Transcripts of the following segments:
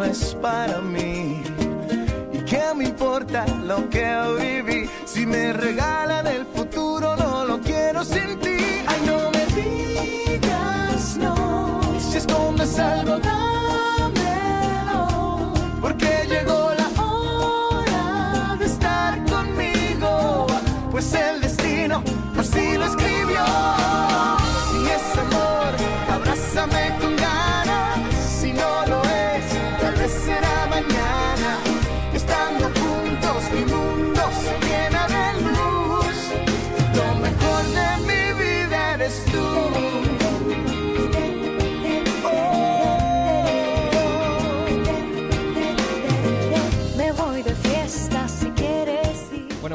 no es para mí. ¿Y qué me importa lo que viví? Si me regalan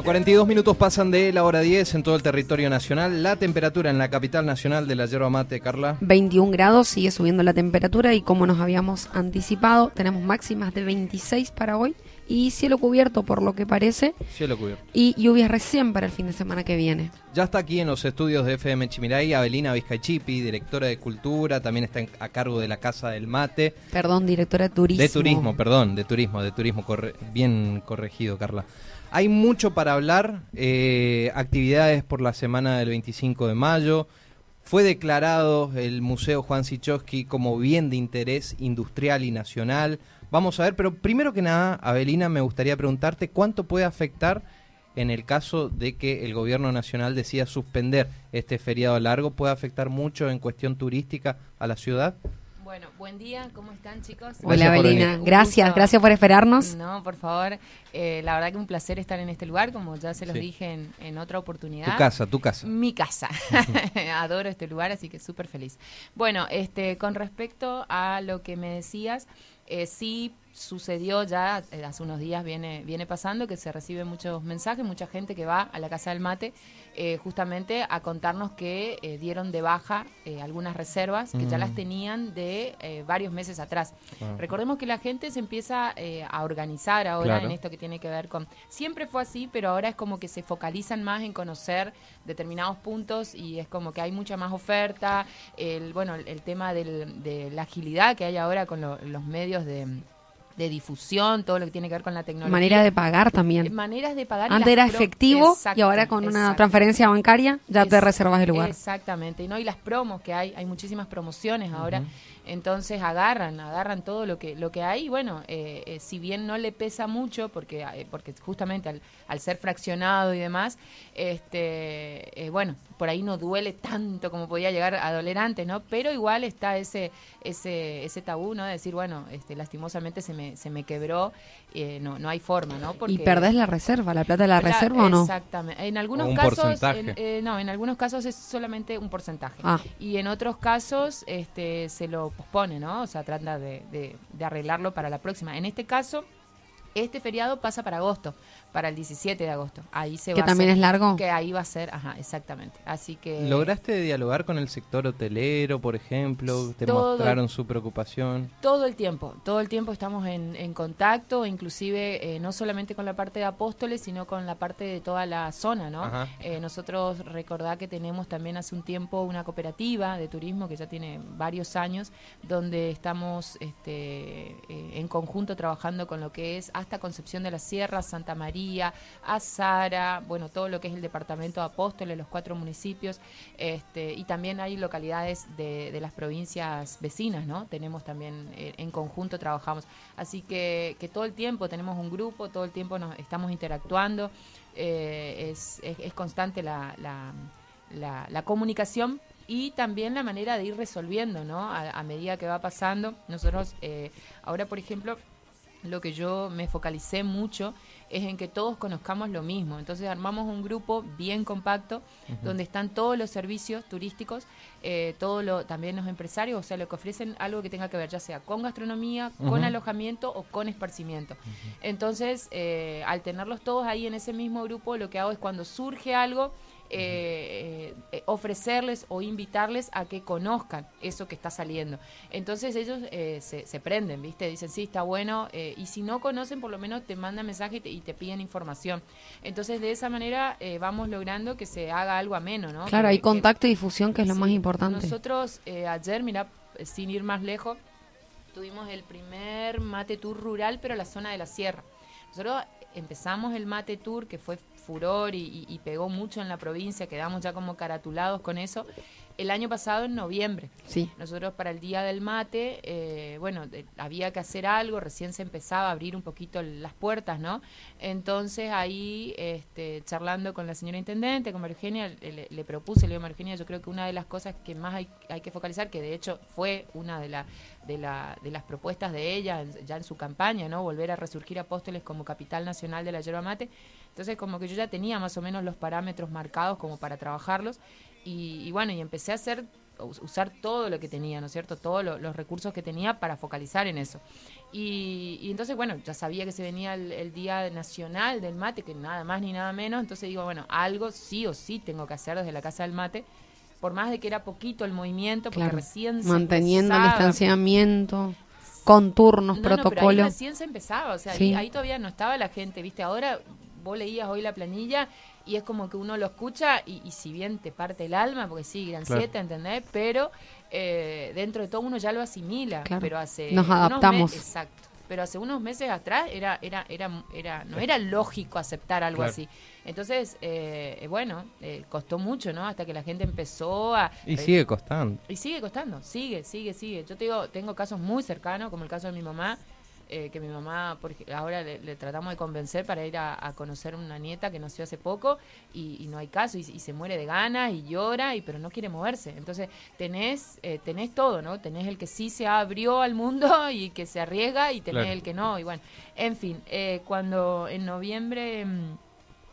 42 minutos pasan de la hora 10 en todo el territorio nacional. La temperatura en la capital nacional de la yerba mate, Carla. 21 grados, sigue subiendo la temperatura y como nos habíamos anticipado, tenemos máximas de 26 para hoy y cielo cubierto por lo que parece Cielo cubierto. y lluvias recién para el fin de semana que viene. Ya está aquí en los estudios de FM Chimiray Abelina Vizcaichipi, directora de Cultura, también está a cargo de la Casa del Mate. Perdón, directora de turismo. De turismo, perdón, de turismo, de turismo, corre- bien corregido, Carla. Hay mucho para hablar, eh, actividades por la semana del 25 de mayo. Fue declarado el Museo Juan Sichowski como bien de interés industrial y nacional. Vamos a ver, pero primero que nada, Abelina, me gustaría preguntarte cuánto puede afectar en el caso de que el gobierno nacional decida suspender este feriado largo. ¿Puede afectar mucho en cuestión turística a la ciudad? Bueno, buen día, ¿cómo están chicos? Hola, Belina. Gracias, gusto. gracias por esperarnos. No, por favor, eh, la verdad que un placer estar en este lugar, como ya se los Sí. dije en, en otra oportunidad. Tu casa, tu casa. Mi casa. Adoro este lugar, así que súper feliz. Bueno, este, con respecto a lo que me decías, eh, sí sucedió ya, eh, hace unos días viene, viene pasando, que se reciben muchos mensajes, mucha gente que va a la Casa del Mate eh, justamente a contarnos que eh, dieron de baja eh, algunas reservas que ya Mm. las tenían de varios meses atrás. Recordemos que la gente se empieza a organizar ahora Claro. en esto que tiene que ver con... Siempre fue así, pero ahora es como que se focalizan más en conocer determinados puntos y es como que hay mucha más oferta. El, bueno, el, el tema del- de la agilidad que hay ahora con lo- los medios de, de difusión, todo lo que tiene que ver con la tecnología. Manera de pagar también. Maneras de pagar. Antes era efectivo Exacto, y ahora con una transferencia bancaria ya te Es- reservas el lugar. Exactamente, y ¿no? Y las promos que hay, hay muchísimas promociones ahora, Ujú. Entonces agarran, agarran todo lo que lo que hay, bueno, eh, eh, si bien no le pesa mucho, porque eh, porque justamente al, al ser fraccionado y demás, este bueno, por ahí no duele tanto como podía llegar a doler antes, ¿no? Pero igual está ese ese ese tabú, ¿no? De decir, bueno, este lastimosamente se me se me quebró, eh, no no hay forma, ¿no? Y perdés la reserva, la plata de la La- reserva o no. Exactamente. En algunos un casos, en- eh, no, en algunos casos es solamente un porcentaje. Ah. Y en otros casos este, se lo pospone, ¿no? O sea, trata de, de- de arreglarlo para la próxima. En este caso, este feriado pasa para agosto, para el 17 de agosto. Ahí se Que va a también hacer- es largo. Que ahí va a ser, ajá, exactamente. Así que... ¿Lograste dialogar con el sector hotelero, por ejemplo? ¿Te Todo. mostraron su preocupación? Todo el tiempo, todo el tiempo estamos en, en contacto, inclusive eh, no solamente con la parte de Apóstoles, sino con la parte de toda la zona, ¿no? Eh, nosotros recordá que tenemos también hace un tiempo una cooperativa de turismo que ya tiene varios años, donde estamos este, eh, en conjunto trabajando con lo que es hasta Concepción de la Sierra, Santa María, Azara, bueno, todo lo que es el departamento de Apóstoles, los cuatro municipios, este, y también hay localidades de, de las provincias vecinas, ¿no? Tenemos también, eh, en conjunto trabajamos. Así que, que todo el tiempo tenemos un grupo, todo el tiempo nos estamos interactuando, eh, es, es, constante la, la, la- comunicación y también la manera de ir resolviendo, ¿no? A, a medida que va pasando. Nosotros, eh, ahora, por ejemplo, lo que yo me focalicé mucho es en que todos conozcamos lo mismo. Entonces armamos un grupo bien compacto donde están todos los servicios turísticos, eh, todo lo, también los empresarios, o sea, lo que ofrecen algo que tenga que ver ya sea con gastronomía, con alojamiento o con esparcimiento. Entonces, eh, al tenerlos todos ahí en ese mismo grupo, lo que hago es cuando surge algo, eh, eh, ofrecerles o invitarles a que conozcan eso que está saliendo. Entonces ellos eh, se, se prenden, ¿viste? Dicen, sí, está bueno, eh, y si no conocen, por lo menos te mandan mensaje y te, y te piden información. Entonces de esa manera eh, vamos logrando que se haga algo ameno, ¿no? Claro, Que- hay que- contacto y difusión que es lo más importante. Nosotros eh, ayer, mira, sin ir más lejos, tuvimos el primer mate tour rural, pero la zona de la sierra. Nosotros empezamos el mate tour, que fue furor y, y- pegó mucho en la provincia, quedamos ya como caratulados con eso, el año pasado en noviembre. Sí. Nosotros para el Día del Mate, eh, bueno, de- había que hacer algo, recién se empezaba a abrir un poquito el- las puertas, ¿no? Entonces ahí, este, charlando con la señora Intendente, con María Eugenia, le, propuse, le digo a María Eugenia, yo creo que una de las cosas que más hay, hay que focalizar, que de hecho fue una de, la, de, la, de las propuestas de ella en- ya en su campaña, ¿no? Volver a resurgir Apóstoles como capital nacional de la yerba mate. Entonces como que yo ya tenía más o menos los parámetros marcados como para trabajarlos y, y bueno, y empecé a hacer us- usar todo lo que tenía, ¿no es cierto? Todos lo- los recursos que tenía para focalizar en eso. Y, y entonces, bueno, ya sabía que se venía el, el Día Nacional del Mate, que nada más ni nada menos, entonces digo, bueno, algo sí o sí tengo que hacer desde la Casa del Mate, por más de que era poquito el movimiento, porque Claro. recién se Manteniendo el empezaba. distanciamiento, con turnos, No, no, pero ahí protocolo. recién se empezaba, o sea, Sí. ahí, ahí todavía no estaba la gente, ¿viste? Ahora vos leías hoy la planilla y es como que uno lo escucha y, y si bien te parte el alma, porque sí, gran Claro. siete, ¿entendés? Pero eh, dentro de todo uno ya lo asimila, Claro. pero hace Nos adaptamos. me- exacto. Pero hace unos meses atrás era, era, era, era, no era lógico aceptar algo Claro. así. Entonces, eh, eh, bueno, eh, costó mucho, ¿no? Hasta que la gente empezó a... Y sigue costando. Y sigue costando, sigue, sigue, sigue. Yo te digo, tengo casos muy cercanos, como el caso de mi mamá, eh, que mi mamá por ahora le, le tratamos de convencer para ir a, a conocer una nieta que nació hace poco y, y no hay caso y, y se muere de ganas y llora y pero no quiere moverse. Entonces tenés eh, tenés todo, ¿no? Tenés el que sí se abrió al mundo y que se arriesga y tenés Claro. el que no y bueno, en fin, eh, cuando en noviembre mm,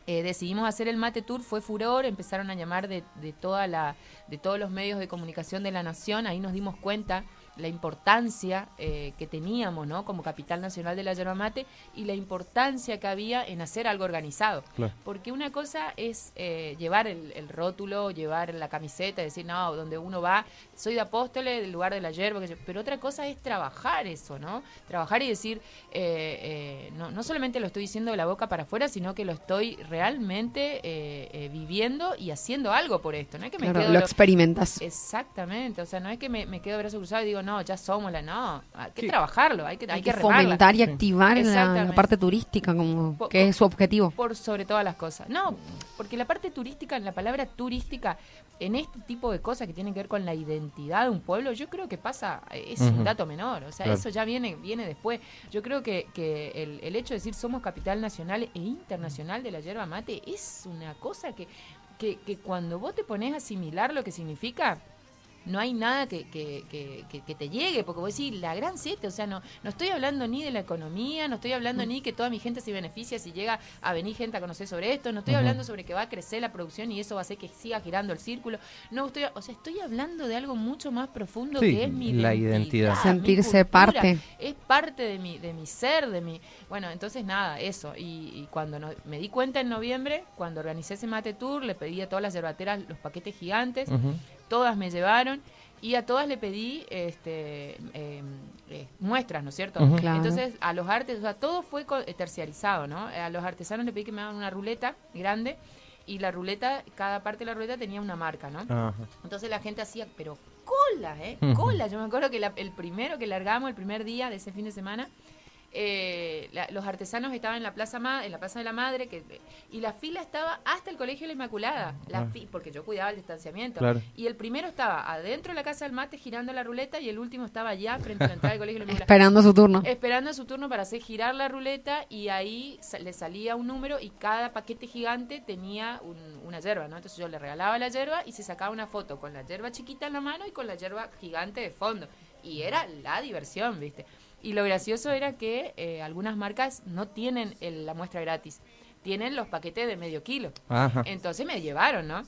eh, decidimos hacer el Mate Tour, fue furor, empezaron a llamar de, de, toda la, de todos los medios de comunicación de la nación, ahí nos dimos cuenta la importancia eh, que teníamos ¿no? como capital nacional de la yerba mate y la importancia que había en hacer algo organizado. Claro. Porque una cosa es eh, llevar el, el rótulo, llevar la camiseta, decir, no, donde uno va, soy de Apóstoles, del lugar de la yerba, pero otra cosa es trabajar eso, ¿no? Trabajar y decir, eh, eh, no, no solamente lo estoy diciendo de la boca para afuera, sino que lo estoy realmente eh, eh, viviendo y haciendo algo por esto, ¿no es que me Claro, quedo lo lo- experimentas. Exactamente, o sea, no es que me, me quedo brazo cruzado y digo, no, ya somos la, no, hay que Sí. trabajarlo, hay que, hay Hay que que remarla. fomentar y Sí. activar la, parte turística, como que es su objetivo. por sobre todas las cosas. No, porque la parte turística, la palabra turística, en este tipo de cosas que tienen que ver con la identidad de un pueblo, yo creo que pasa, es un dato menor, o sea, Claro. eso ya viene viene después. Yo creo que, que el, el hecho de decir somos capital nacional e internacional de la yerba mate es una cosa que, que, que cuando vos te pones a asimilar lo que significa, no hay nada que, que, que, que- que te llegue, porque vos decís, la gran siete, o sea, no, no estoy hablando ni de la economía, no estoy hablando ni que toda mi gente se beneficia si llega a venir gente a conocer sobre esto, no estoy hablando sobre que va a crecer la producción y eso va a hacer que siga girando el círculo, no estoy, o sea, estoy hablando de algo mucho más profundo Sí, que es mi la identidad, identidad. mi Sentirse cultura, parte. es parte de mi, de mi ser, de mi... Bueno, entonces nada, eso. Y, y cuando no- me di cuenta en noviembre, cuando organicé ese mate tour, le pedí a todas las yerbateras los paquetes gigantes. Todas me llevaron y a todas le pedí este eh, eh, muestras, ¿no es cierto? Claro. Entonces a los artes, o sea, todo fue co- eh, terciarizado, ¿no? A los artesanos le pedí que me hagan una ruleta grande y la ruleta, cada parte de la ruleta tenía una marca, ¿no? Entonces la gente hacía, pero cola, ¿eh? Ujú. Cola. Yo me acuerdo que la- el primero que largamos, el primer día de ese fin de semana, eh, la- los artesanos estaban en la plaza Ma- en la plaza de la madre que, y la fila estaba hasta el colegio de la Inmaculada la Ah. fi- porque yo cuidaba el distanciamiento Claro. y el primero estaba adentro de la casa del mate girando la ruleta y el último estaba allá frente a la entrada del colegio de la Inmaculada Esperando su turno. esperando su turno para hacer girar la ruleta y ahí sa- le salía un número y cada paquete gigante tenía un- una yerba, ¿no? Entonces yo le regalaba la yerba y se sacaba una foto con la yerba chiquita en la mano y con la yerba gigante de fondo. Y era la diversión, ¿viste? Y lo gracioso era que eh, algunas marcas no tienen el- la muestra gratis, tienen los paquetes de medio kilo. Ajá. Entonces me llevaron, ¿no?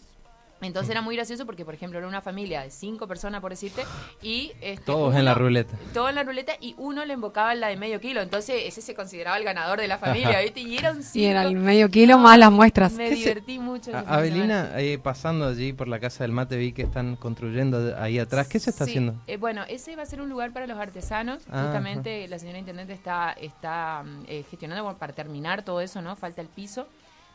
Entonces era muy gracioso porque, por ejemplo, era una familia de cinco personas, por decirte, y... este, Todos en la ruleta. Todos en la ruleta y uno le invocaba la de medio kilo. Entonces ese se consideraba el ganador de la familia, ¿viste? Y era un Y era el medio kilo más las muestras. Me ¿Qué se- divertí mucho. A-. Avelina, eh, pasando allí por la casa del mate, vi que están construyendo ahí atrás. ¿Qué se está Sí, haciendo? eh, bueno, ese va a ser un lugar para los artesanos. Ah, Justamente la señora intendente está, está mm, eh, gestionando bueno, para terminar todo eso, ¿no? Falta el piso.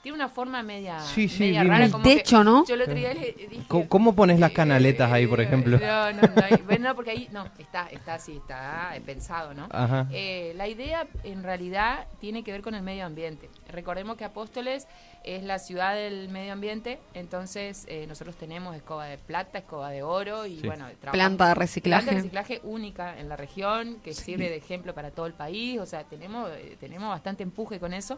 Tiene una forma media, Sí, sí, media rara. como El que techo, ¿no? Yo el otro día le dije... ¿Cómo, cómo pones las eh, canaletas ahí, por eh, ejemplo? No, no, no, hay- bueno, no, porque ahí no, está, está así, está eh, pensado, ¿no? Ajá. Eh, la idea en realidad tiene que ver con el medio ambiente. Recordemos que Apóstoles es la ciudad del medio ambiente, entonces eh, nosotros tenemos escoba de plata, escoba de oro y Sí. bueno, trabajamos- Planta de reciclaje. Planta de reciclaje única en la región, que sirve de ejemplo para todo el país, o sea, tenemos, tenemos bastante empuje con eso.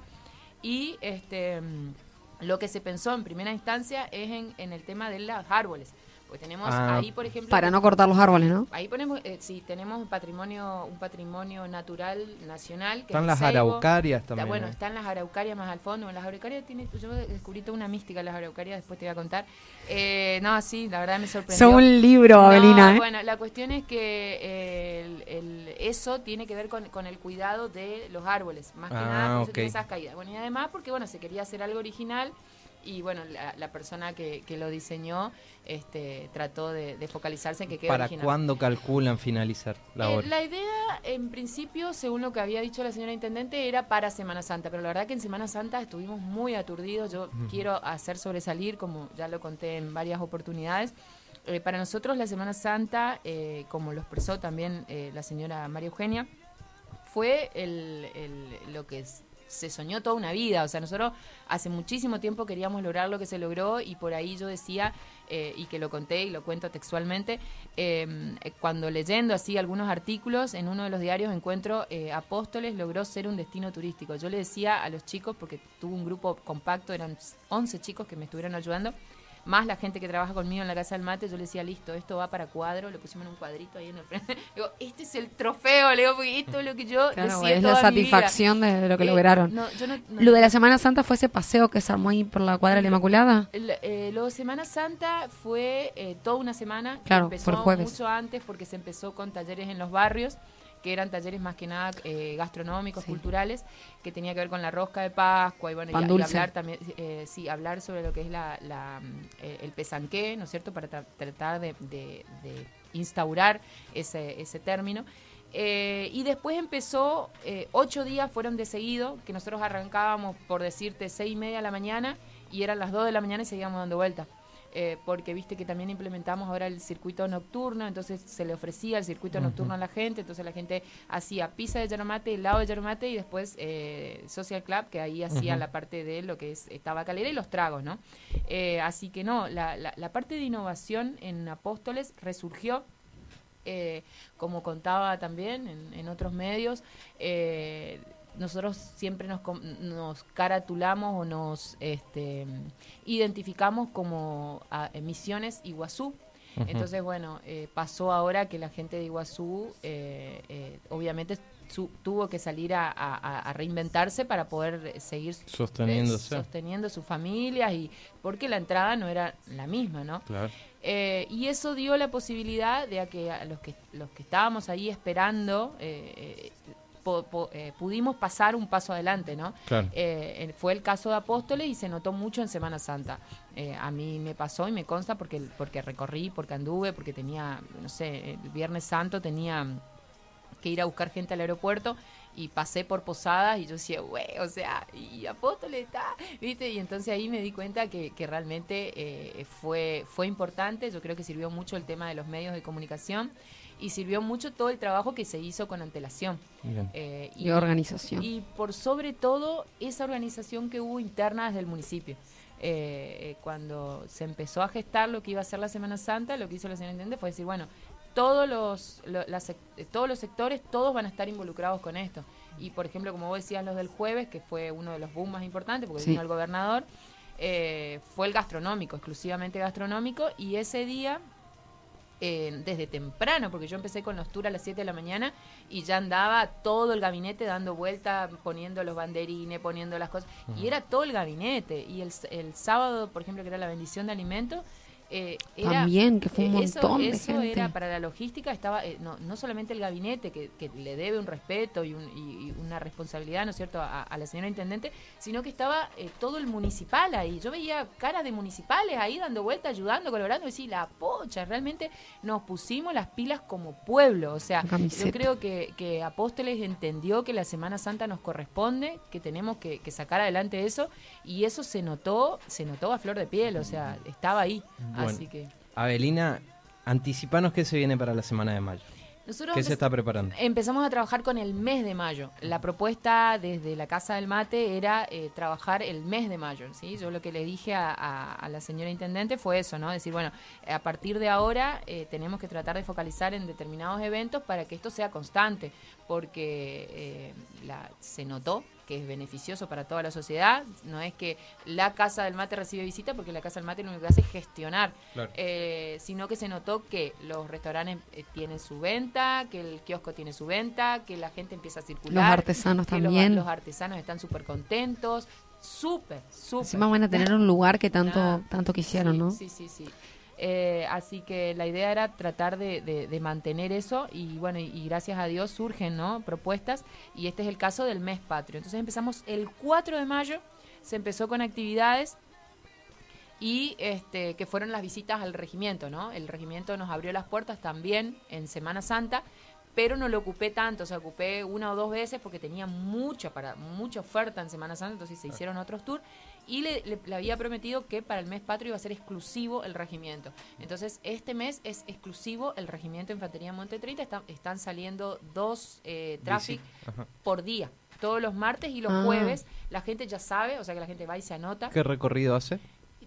Y este mm, lo que se pensó en primera instancia es en, en el tema de los árboles. Porque tenemos Ah. ahí, por ejemplo... Para no cortar los árboles, ¿no? Ahí ponemos, eh, sí, tenemos un patrimonio, un patrimonio natural nacional. Que Están es las araucarias Está, también. bueno, ¿eh? están las araucarias más al fondo. Las araucarias tiene, yo descubrí toda una mística las araucarias, después te voy a contar. Eh, no, sí, la verdad me sorprendió. Son un libro, No, Avelina, ¿eh? Bueno, la cuestión es que eh, el- el- eso tiene que ver con, con el cuidado de los árboles, más que Ah, nada, tiene esas caídas. Bueno, y además porque, bueno, se quería hacer algo original y, bueno, la, la persona que, que lo diseñó este, trató de, de focalizarse en que quede ¿Para original. cuándo calculan finalizar la Eh, obra? la idea, en principio, según lo que había dicho la señora intendente, era para Semana Santa, pero la verdad que en Semana Santa estuvimos muy aturdidos. Yo quiero hacer sobresalir, como ya lo conté en varias oportunidades. Eh, para nosotros la Semana Santa, eh, como lo expresó también eh, la señora María Eugenia, fue el, el- lo que es- se soñó toda una vida. O sea, nosotros hace muchísimo tiempo queríamos lograr lo que se logró y por ahí yo decía, eh, y que lo conté y lo cuento textualmente, eh, eh, cuando leyendo así algunos artículos en uno de los diarios encuentro eh, Apóstoles logró ser un destino turístico. Yo le decía a los chicos, porque tuve un grupo compacto, eran 11 chicos que me estuvieron ayudando, más la gente que trabaja conmigo en la Casa del Mate, yo le decía, listo, esto va para cuadro, lo pusimos en un cuadrito ahí en el frente. Digo, este es el trofeo, le digo, porque esto es lo que yo Claro, decía es la toda mi vida. satisfacción de lo que Eh, lograron. no, yo no- no- Lo de la Semana Santa fue ese paseo que se armó ahí por la cuadra de la Inmaculada. El- eh, lo de Semana Santa fue eh, toda una semana. que Claro, empezó el jueves. mucho antes porque se empezó con talleres en los barrios, que eran talleres más que nada eh, gastronómicos, Sí. culturales, que tenía que ver con la rosca de Pascua y bueno, y- hablar también, eh, sí, hablar sobre lo que es la, la, mm, eh, el pesanqué, ¿no es cierto? Para tra- tratar de, de- de instaurar ese, ese término. Eh, y después empezó, eh, ocho días fueron de seguido, que nosotros arrancábamos, por decirte, seis y media de la mañana y eran las dos de la mañana y seguíamos dando vueltas. Eh, porque viste que también implementamos ahora el circuito nocturno, entonces se le ofrecía el circuito nocturno a la gente, entonces la gente hacía pizza de Yaromate, helado de Yaromate y después eh, Social Club, que ahí hacía la parte de lo que es tabacalera y los tragos, ¿no? Eh, así que no, la, la, la parte de innovación en Apóstoles resurgió eh, como contaba también en, en otros medios, eh, nosotros siempre nos, nos caratulamos o nos este, identificamos como a, Misiones Iguazú. Entonces, bueno, eh, pasó ahora que la gente de Iguazú, eh, eh, obviamente, su- tuvo que salir a, a- a reinventarse para poder seguir Sosteniéndose. eh, sosteniendo sus familias y porque la entrada no era la misma, ¿no? Claro. Eh, y eso dio la posibilidad de a que a los que los que estábamos ahí esperando eh, eh, po- po- eh, pudimos pasar un paso adelante, ¿no? Claro. Eh, fue el caso de Apóstoles y se notó mucho en Semana Santa. Eh, a mí me pasó y me consta porque porque recorrí, porque anduve, porque tenía, no sé, el Viernes Santo tenía que ir a buscar gente al aeropuerto y pasé por posadas y yo decía, güey, o sea, y Apóstoles está, ¿viste? Y entonces ahí me di cuenta que, que realmente eh, fue, fue importante, yo creo que sirvió mucho el tema de los medios de comunicación y sirvió mucho todo el trabajo que se hizo con antelación. Eh, Y organización. y por sobre todo esa organización que hubo interna desde el municipio. Eh, eh, cuando se empezó a gestar lo que iba a ser la Semana Santa, lo que hizo la señora Intendente fue decir, bueno, todos los, lo- las eh, todos los sectores, todos van a estar involucrados con esto. Y por ejemplo, como vos decías, los del jueves, que fue uno de los boom más importantes, porque Sí. vino el gobernador, eh, fue el gastronómico, exclusivamente gastronómico, y ese día eh, desde temprano, porque yo empecé con los tours a las 7 de la mañana y ya andaba todo el gabinete dando vuelta, poniendo los banderines, poniendo las cosas. Y era todo el gabinete. Y el, el sábado, por ejemplo, que era la bendición de alimentos, eh, era, También, que fue un eh, eso- montón de eso gente. era para la logística, estaba eh, no, no solamente el gabinete, que, que le debe un respeto y, un- y- y una responsabilidad, ¿no es cierto?, a, a la señora intendente, sino que estaba eh, todo el municipal ahí. Yo veía caras de municipales ahí dando vueltas, ayudando, colaborando, y sí, la pocha, realmente nos pusimos las pilas como pueblo. O sea, yo creo que, que Apóstoles entendió que la Semana Santa nos corresponde, que tenemos que, que sacar adelante eso, y eso se notó, se notó a flor de piel, o sea, estaba ahí. Bueno. Así que Abelina, anticipanos qué se viene para la semana de mayo. nosotros ¿Qué se está preparando? empezamos a trabajar con el mes de mayo. La propuesta desde la Casa del Mate era eh, trabajar el mes de mayo. ¿sí? Yo lo que le dije a, a- a la señora intendente fue eso, ¿no? Decir, bueno, a partir de ahora eh, tenemos que tratar de focalizar en determinados eventos para que esto sea constante, porque eh, la- se notó que es beneficioso para toda la sociedad. No es que la Casa del Mate recibe visita, porque la Casa del Mate lo único que hace es gestionar Claro. eh, sino que se notó que los restaurantes eh, tienen su venta, que el kiosco tiene su venta, que la gente empieza a circular. Los artesanos que también. Los, artesanos están súper contentos, súper, súper. Encima van a tener un lugar que tanto, tanto quisieron, sí, ¿no? Sí, sí, sí. Eh, así que la idea era tratar de, mantener eso y bueno, y, y gracias a Dios surgen ¿no? propuestas y este es el caso del mes patrio. Entonces empezamos el 4 de mayo, se empezó con actividades y este que fueron las visitas al regimiento, ¿no? El regimiento nos abrió las puertas también en Semana Santa, pero no lo ocupé tanto, o sea, ocupé una o dos veces porque tenía mucha para mucha oferta en Semana Santa, entonces se hicieron otros tours y le, le- le había prometido que para el mes patrio iba a ser exclusivo el regimiento. Entonces, este mes es exclusivo el regimiento de Infantería Monte 30, está- están saliendo dos eh, traffic por día. Todos los martes y los Ah. jueves, la gente ya sabe, o sea que la gente va y se anota ¿Qué recorrido hace?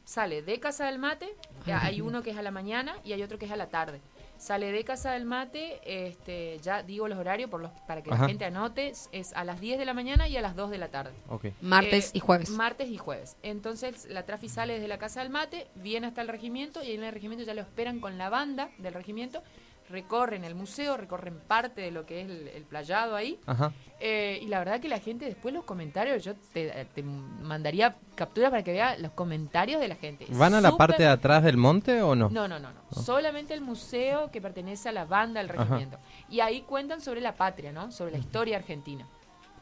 sale de Casa del Mate, ya hay uno que es a la mañana y hay otro que es a la tarde. Sale de Casa del Mate, este, ya digo los horarios por los, para que Ajá. la gente anote, es- a las 10 de la mañana y a las 2 de la tarde. Ok. Martes Eh, y jueves. Martes y jueves. Entonces la trafi sale desde la Casa del Mate, viene hasta el regimiento y en el regimiento ya lo esperan con la banda del regimiento, recorren el museo, recorren parte de lo que es el, el playado ahí. Ajá. Eh, y la verdad que la gente después los comentarios, yo te, te mandaría captura para que vea los comentarios de la gente. ¿Van a la parte de atrás del monte o no? No, no, no, no. Solamente el museo que pertenece a la banda del Ajá. regimiento. Y ahí cuentan sobre la patria, ¿no? Sobre la historia argentina.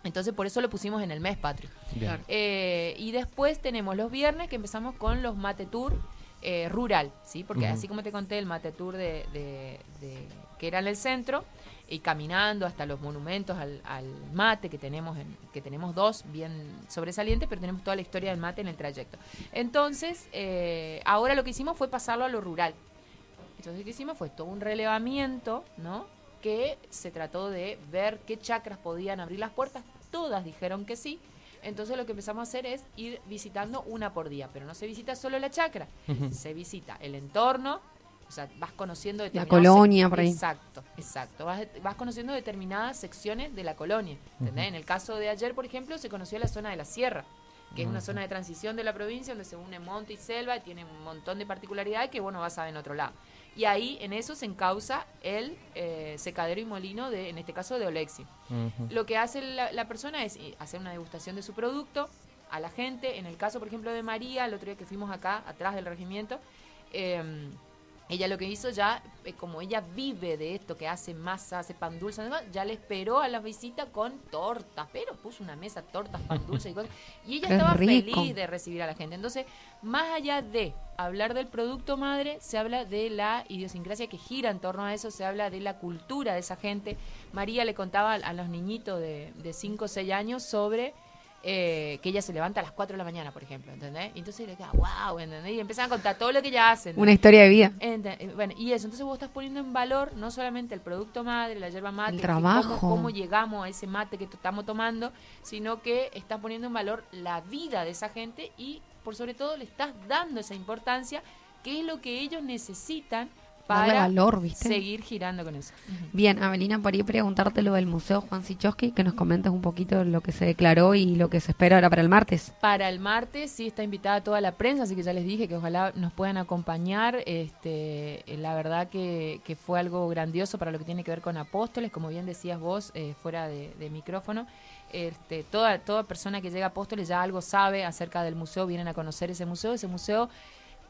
Entonces por eso lo pusimos en el mes patrio. Bien. Eh, y después tenemos los viernes que empezamos con los mate tour eh, rural, ¿sí? Porque así como te conté el mate tour de, de- de- que era en el centro y caminando hasta los monumentos al, al mate que tenemos en- que tenemos dos bien sobresalientes, pero tenemos toda la historia del mate en el trayecto. Entonces, eh, ahora lo que hicimos fue pasarlo a lo rural. Entonces lo que hicimos fue todo un relevamiento, ¿no? Que se trató de ver qué chacras podían abrir las puertas. Todas dijeron que sí. Entonces lo que empezamos a hacer es ir visitando una por día. Pero no se visita solo la chacra, se visita el entorno. O sea, vas conociendo La colonia por ahí. Exacto, exacto. Vas, vas conociendo determinadas secciones de la colonia. ¿entendés? En el caso de ayer, por ejemplo, se conoció la zona de la sierra, que es una zona de transición de la provincia donde se une monte y selva y tiene un montón de particularidades que, bueno, vas a ver en otro lado. Y ahí, en eso, se encausa el eh, secadero y molino, de, en este caso, de Olexi. Lo que hace la, la persona es eh, hacer una degustación de su producto a la gente. En el caso, por ejemplo, de María, el otro día que fuimos acá, atrás del regimiento, eh, ella lo que hizo ya, eh, como ella vive de esto, que hace masa, hace pan dulce, ya le esperó a la visita con tortas, pero puso una mesa, tortas, pan dulce y cosas. Y ella Qué estaba rico. feliz de recibir a la gente. Entonces, más allá de hablar del producto madre, se habla de la idiosincrasia que gira en torno a eso, se habla de la cultura de esa gente. María le contaba a, a los niñitos de 5 o 6 años sobre eh, que ella se levanta a las 4 de la mañana, por ejemplo, ¿entendés? Y entonces le queda, wow, ¿entendés? Y empiezan a contar todo lo que ella hace. Una historia de vida. Eh, bueno, y eso, entonces vos estás poniendo en valor no solamente el producto madre, la yerba mate, El trabajo. Cómo, cómo llegamos a ese mate que estamos tomando, sino que estás poniendo en valor la vida de esa gente y, por sobre todo, le estás dando esa importancia, que es lo que ellos necesitan para valor, ¿viste? seguir girando con eso. Bien, Avelina, por ahí preguntarte lo del Museo Juan Sichowski, que nos comentes un poquito lo que se declaró y lo que se espera ahora para el martes. Para el martes sí está invitada toda la prensa, así que ya les dije que ojalá nos puedan acompañar. Este, eh, la verdad que, que fue algo grandioso para lo que tiene que ver con Apóstoles, como bien decías vos, eh, fuera de, de micrófono. Este, toda, toda persona que llega a Apóstoles ya algo sabe acerca del museo, vienen a conocer ese museo. Ese museo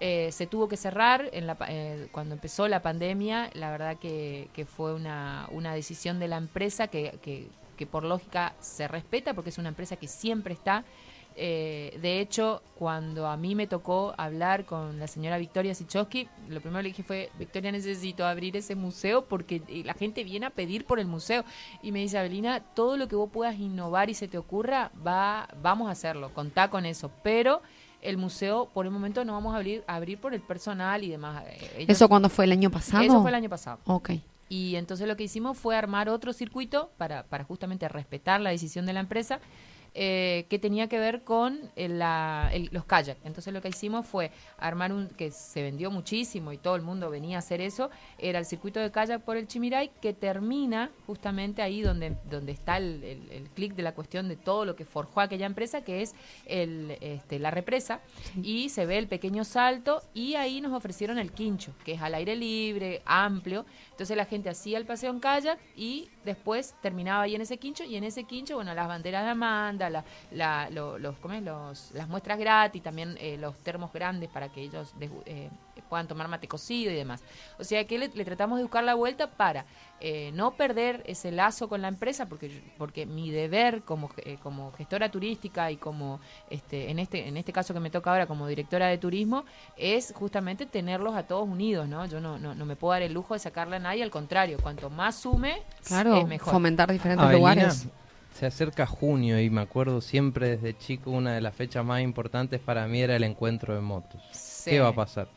Eh, se tuvo que cerrar en la, eh, cuando empezó la pandemia. La verdad que, que fue una, decisión de la empresa que, por lógica se respeta porque es una empresa que siempre está. Eh, de hecho, cuando a mí me tocó hablar con la señora Victoria Sichowski, lo primero que le dije fue, Victoria, necesito abrir ese museo porque la gente viene a pedir por el museo. Y me dice, Abelina, todo lo que vos puedas innovar y se te ocurra, va, vamos a hacerlo, contá con eso. Pero el museo, por el momento, no vamos a abrir, abrir por el personal y demás. Eh, ellos- ¿Eso cuándo fue? ¿El año pasado? Eso fue el año pasado. Ok. Y entonces lo que hicimos fue armar otro circuito para, para justamente respetar la decisión de la empresa eh, que tenía que ver con el- la- el- los kayak. Entonces lo que hicimos fue armar un que se vendió muchísimo y todo el mundo venía a hacer eso, era el circuito de kayak por el Chimiray que termina justamente ahí donde, donde está el, el- el clic de la cuestión de todo lo que forjó aquella empresa, que es el, este, la represa, y se ve el pequeño salto y ahí nos ofrecieron el quincho, que es al aire libre, amplio. Entonces la gente hacía el paseo en kayak y después terminaba ahí en ese quincho y en ese quincho, bueno, las banderas de Amanda, la, la- lo- los, ¿cómo es? los, las muestras gratis, también eh, los termos grandes para que ellos eh, puedan tomar mate cocido y demás. O sea que le, le tratamos de buscar la vuelta para eh, no perder ese lazo con la empresa, porque, yo- porque mi deber como, eh, como gestora turística y como, este, en, este, en este caso que me toca ahora como directora de turismo, es justamente tenerlos a todos unidos, ¿no? Yo no, no, no me puedo dar el lujo de sacarle a nadie, al contrario, cuanto más sume, Claro, es mejor. fomentar diferentes Avelina, lugares. Se acerca junio y me acuerdo siempre desde chico una de las fechas más importantes para mí era el encuentro de motos. Sí. ¿Qué va a pasar?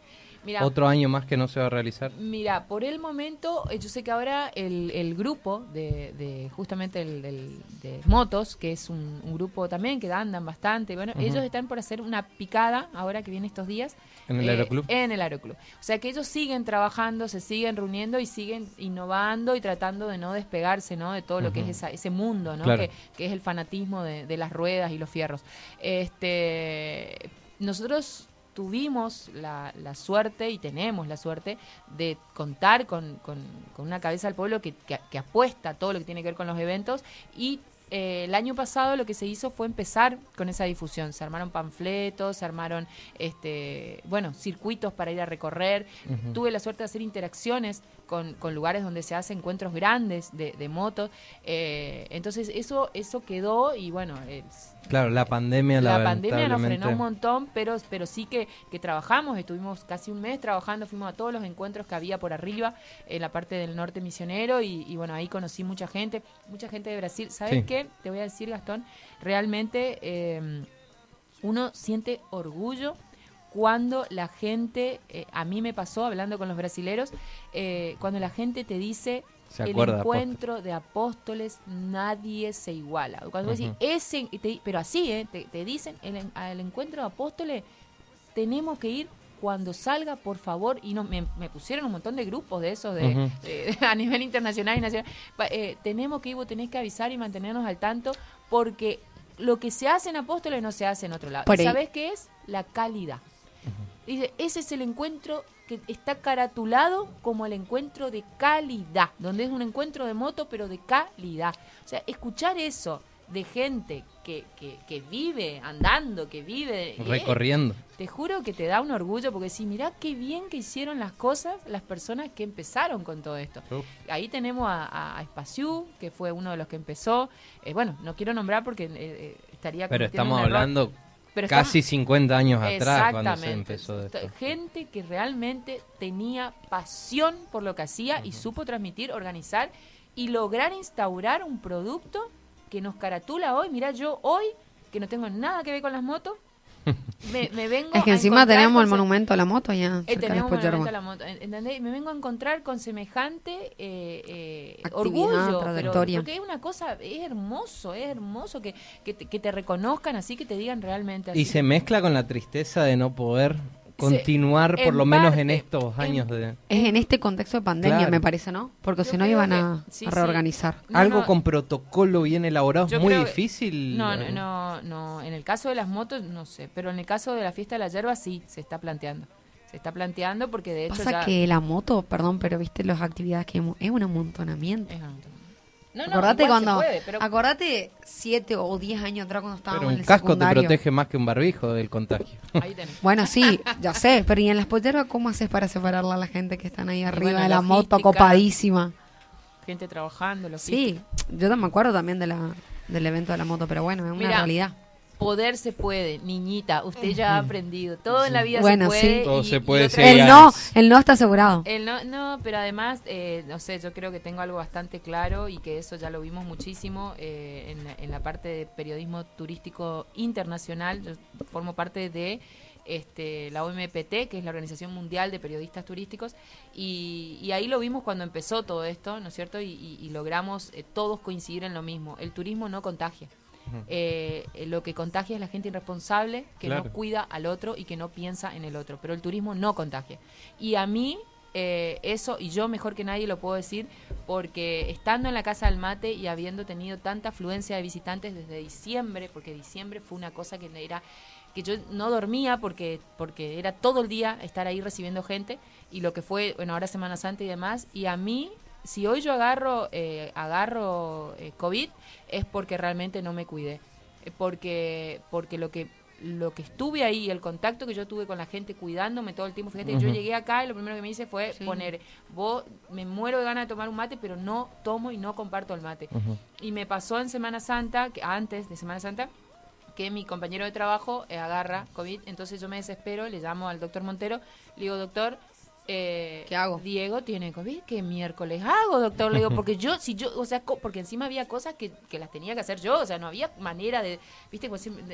¿Otro año más que no se va a realizar? Mira, por el momento, eh, yo sé que ahora el, el grupo de, de justamente el, del- de motos, que es un, un grupo también que andan bastante, bueno, ellos están por hacer una picada ahora que viene estos días. ¿En el eh, aeroclub? En el aeroclub. O sea que ellos siguen trabajando, se siguen reuniendo y siguen innovando y tratando de no despegarse, ¿no? De todo lo que es esa- ese mundo, ¿no? Claro. Que, que es el fanatismo de, de las ruedas y los fierros. Este, nosotros tuvimos la, la suerte y tenemos la suerte de contar con, con- con una cabeza del pueblo que, que- que apuesta a todo lo que tiene que ver con los eventos y eh, el año pasado lo que se hizo fue empezar con esa difusión. Se armaron panfletos, se armaron este, bueno, circuitos para ir a recorrer. Tuve la suerte de hacer interacciones con, con lugares donde se hacen encuentros grandes de, de motos. Eh, entonces eso, eso quedó y bueno, es- Claro, la pandemia la pandemia nos frenó un montón, pero, pero sí que, que trabajamos, estuvimos casi un mes trabajando, fuimos a todos los encuentros que había por arriba, en la parte del norte misionero, y, y bueno, ahí conocí mucha gente, mucha gente de Brasil. ¿Sabes Sí. qué? Te voy a decir, Gastón, realmente eh, uno siente orgullo cuando la gente, eh, a mí me pasó hablando con los brasileros, eh, cuando la gente te dice Se el de encuentro de apóstoles nadie se iguala. Cuando vos decís, Ujú. ese, te- pero así, ¿eh? te, te dicen, el, en- al encuentro de apóstoles tenemos que ir cuando salga, por favor, y no, me, me pusieron un montón de grupos de esos de, a nivel internacional y nacional. Pa- eh, tenemos que ir, vos tenés que avisar y mantenernos al tanto, porque lo que se hace en apóstoles no se hace en otro lado. Por ¿Y ahí. ¿Sabés qué es? La calidad. Dice, ese es el encuentro que está caratulado como el encuentro de calidad, donde es un encuentro de moto, pero de calidad. O sea, escuchar eso de gente que, que, que vive andando, que vive... eh, Recorriendo. te juro que te da un orgullo porque si mirá qué bien que hicieron las cosas las personas que empezaron con todo esto. Uf. Ahí tenemos a, a, a Espaciú, que fue uno de los que empezó. Eh, bueno, no quiero nombrar porque eh, eh, estaría Pero estamos un error. Pero casi estamos- 50 años atrás cuando se empezó esto. Gente que realmente tenía pasión por lo que hacía y supo transmitir, organizar y lograr instaurar un producto que nos caratula hoy. Mira, yo hoy, que no tengo nada que ver con las motos, me, me vengo Es que a encima tenemos el monumento a la moto allá. eh, tenemos evento Yerba. a la moto, en- ¿entendés? Me vengo a encontrar con semejante eh, eh, orgullo, pero, porque es una cosa, es hermoso, es hermoso que, que, te, que te reconozcan así, que te digan realmente así. Y se mezcla con la tristeza de no poder continuar por en lo menos parte, en estos en- años de... Es en este contexto de pandemia, Claro. me parece, ¿no? Porque Yo si no iban que- a, sí, a sí. reorganizar. No, Algo no. con protocolo bien elaborado es muy que- difícil. No, no, no, no. En el caso de las motos, no sé. Pero en el caso de la fiesta de la yerba, sí, se está planteando. Se está planteando porque de hecho Pasa ya... que la moto, perdón, pero viste las actividades que hemos- es un amontonamiento. Es un montón. No, no, acordate cuando, puede, pero- acordate siete o diez años atrás cuando estábamos Pero en un el casco te protege más que un barbijo del contagio. Ahí tenés. Bueno, sí, ya sé, pero ¿y en las polleras cómo haces para separarla a la gente que están ahí arriba bueno, de la moto copadísima? Gente trabajando, los Sí, yo no me acuerdo también de la, del evento de la moto, pero bueno, es una Mira, realidad. Poder se puede, niñita. Usted ya ha aprendido. Todo en la vida Bueno, se sí. puede. Todo y- se puede, otra sí, El no, el no está asegurado. El no, no, pero además, eh, no sé, yo creo que tengo algo bastante claro y que eso ya lo vimos muchísimo eh, en, la- en la parte de periodismo turístico internacional. Yo formo parte de este, la OMPT, que es la Organización Mundial de Periodistas Turísticos, y, y ahí lo vimos cuando empezó todo esto, ¿no es cierto? Y, y- y logramos eh, todos coincidir en lo mismo. El turismo no contagia. Eh, eh, lo que contagia es la gente irresponsable que Claro. no cuida al otro y que no piensa en el otro. Pero el turismo no contagia. Y a mí, eh, eso, y yo mejor que nadie lo puedo decir, porque estando en la Casa del Mate y habiendo tenido tanta afluencia de visitantes desde diciembre, porque diciembre fue una cosa que era que yo no dormía porque porque era todo el día estar ahí recibiendo gente y lo que fue bueno ahora Semana Santa y demás y a mí si hoy yo agarro eh, agarro eh, covid es porque realmente no me cuidé Eh, porque porque lo que lo que estuve ahí el contacto que yo tuve con la gente cuidándome todo el tiempo fíjate yo Ujú. llegué acá y lo primero que me hice fue Sí. poner vos me muero de ganas de tomar un mate pero no tomo y no comparto el mate y me pasó en Semana Santa, que antes de Semana Santa, que mi compañero de trabajo eh, agarra COVID, entonces yo me desespero, le llamo al doctor Montero, le digo, doctor, eh, ¿Qué hago? Diego tiene COVID, ¿qué miércoles hago, doctor? Le digo, porque yo, si yo, o sea, porque encima había cosas que, que las tenía que hacer yo, o sea, no había manera de, viste,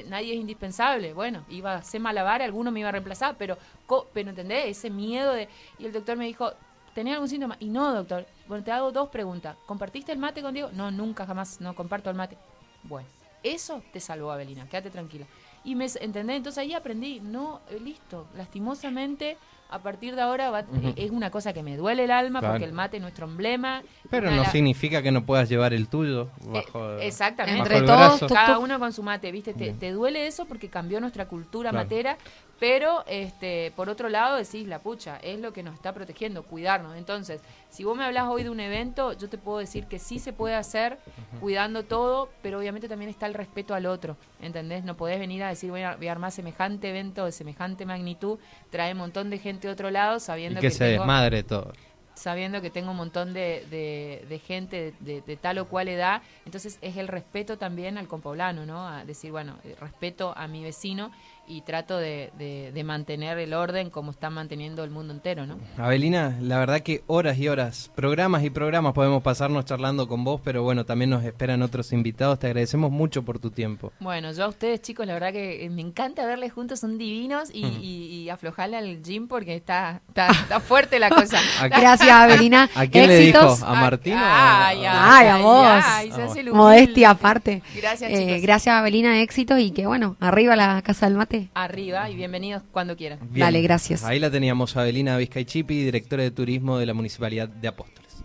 nadie es indispensable, bueno, iba a hacer malabar, alguno me iba a reemplazar, pero, co- pero ¿entendés? Ese miedo de, y el doctor me dijo, ¿tenés algún síntoma? Y no, doctor, bueno, te hago dos preguntas, ¿compartiste el mate con Diego? No, nunca, jamás, no comparto el mate. Bueno, eso te salvó, Abelina, quédate tranquila. Y me, ¿entendés? Entonces ahí aprendí, no, eh, listo, lastimosamente, a partir de ahora va- eh, es una cosa que me duele el alma Claro. porque el mate es nuestro emblema. Pero no la- significa que no puedas llevar el tuyo eh, bajo... exactamente. bajo Entre el todos, brazo. Cada uno con su mate, ¿viste? Te, te duele eso porque cambió nuestra cultura Claro. matera, pero este por otro lado decís, la pucha, es lo que nos está protegiendo, cuidarnos. Entonces, si vos me hablas hoy de un evento, yo te puedo decir que sí se puede hacer cuidando todo, pero obviamente también está el respeto al otro, ¿entendés? No podés venir a decir, voy a, voy a armar semejante evento de semejante magnitud, trae un montón de gente de otro lado Y sabiendo que que, se tengo- desmadre todo. sabiendo que tengo un montón de, de- de gente de, de tal o cual edad, entonces es el respeto también al compoblano, ¿no? A decir, bueno, eh, respeto a mi vecino y trato de, de- de mantener el orden como está manteniendo el mundo entero, ¿no? Abelina, la verdad que horas y horas, programas y programas podemos pasarnos charlando con vos, pero bueno, también nos esperan otros invitados. Te agradecemos mucho por tu tiempo. Bueno, yo a ustedes chicos, la verdad que me encanta verles juntos, son divinos y, y, y aflojarle al gym porque está, está, está fuerte la cosa. ¿A, Gracias, Abelina. a quién le dijo? Éxitos. ¿A Martín o Ay, a- Ay, a vos. ay. Modestia aparte. Gracias, Eh, chicos. gracias, Abelina, éxitos y que bueno, arriba la casa del mate. Arriba y bienvenidos cuando quieran. Bien. Dale, gracias. Ahí la teníamos Abelina Vizcaichipi, directora de turismo de la Municipalidad de Apóstoles.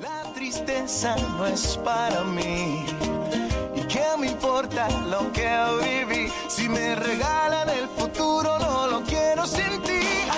La tristeza no es para mí. ¿Y qué me importa lo que viví? Si me regalan el futuro, no lo quiero sentir.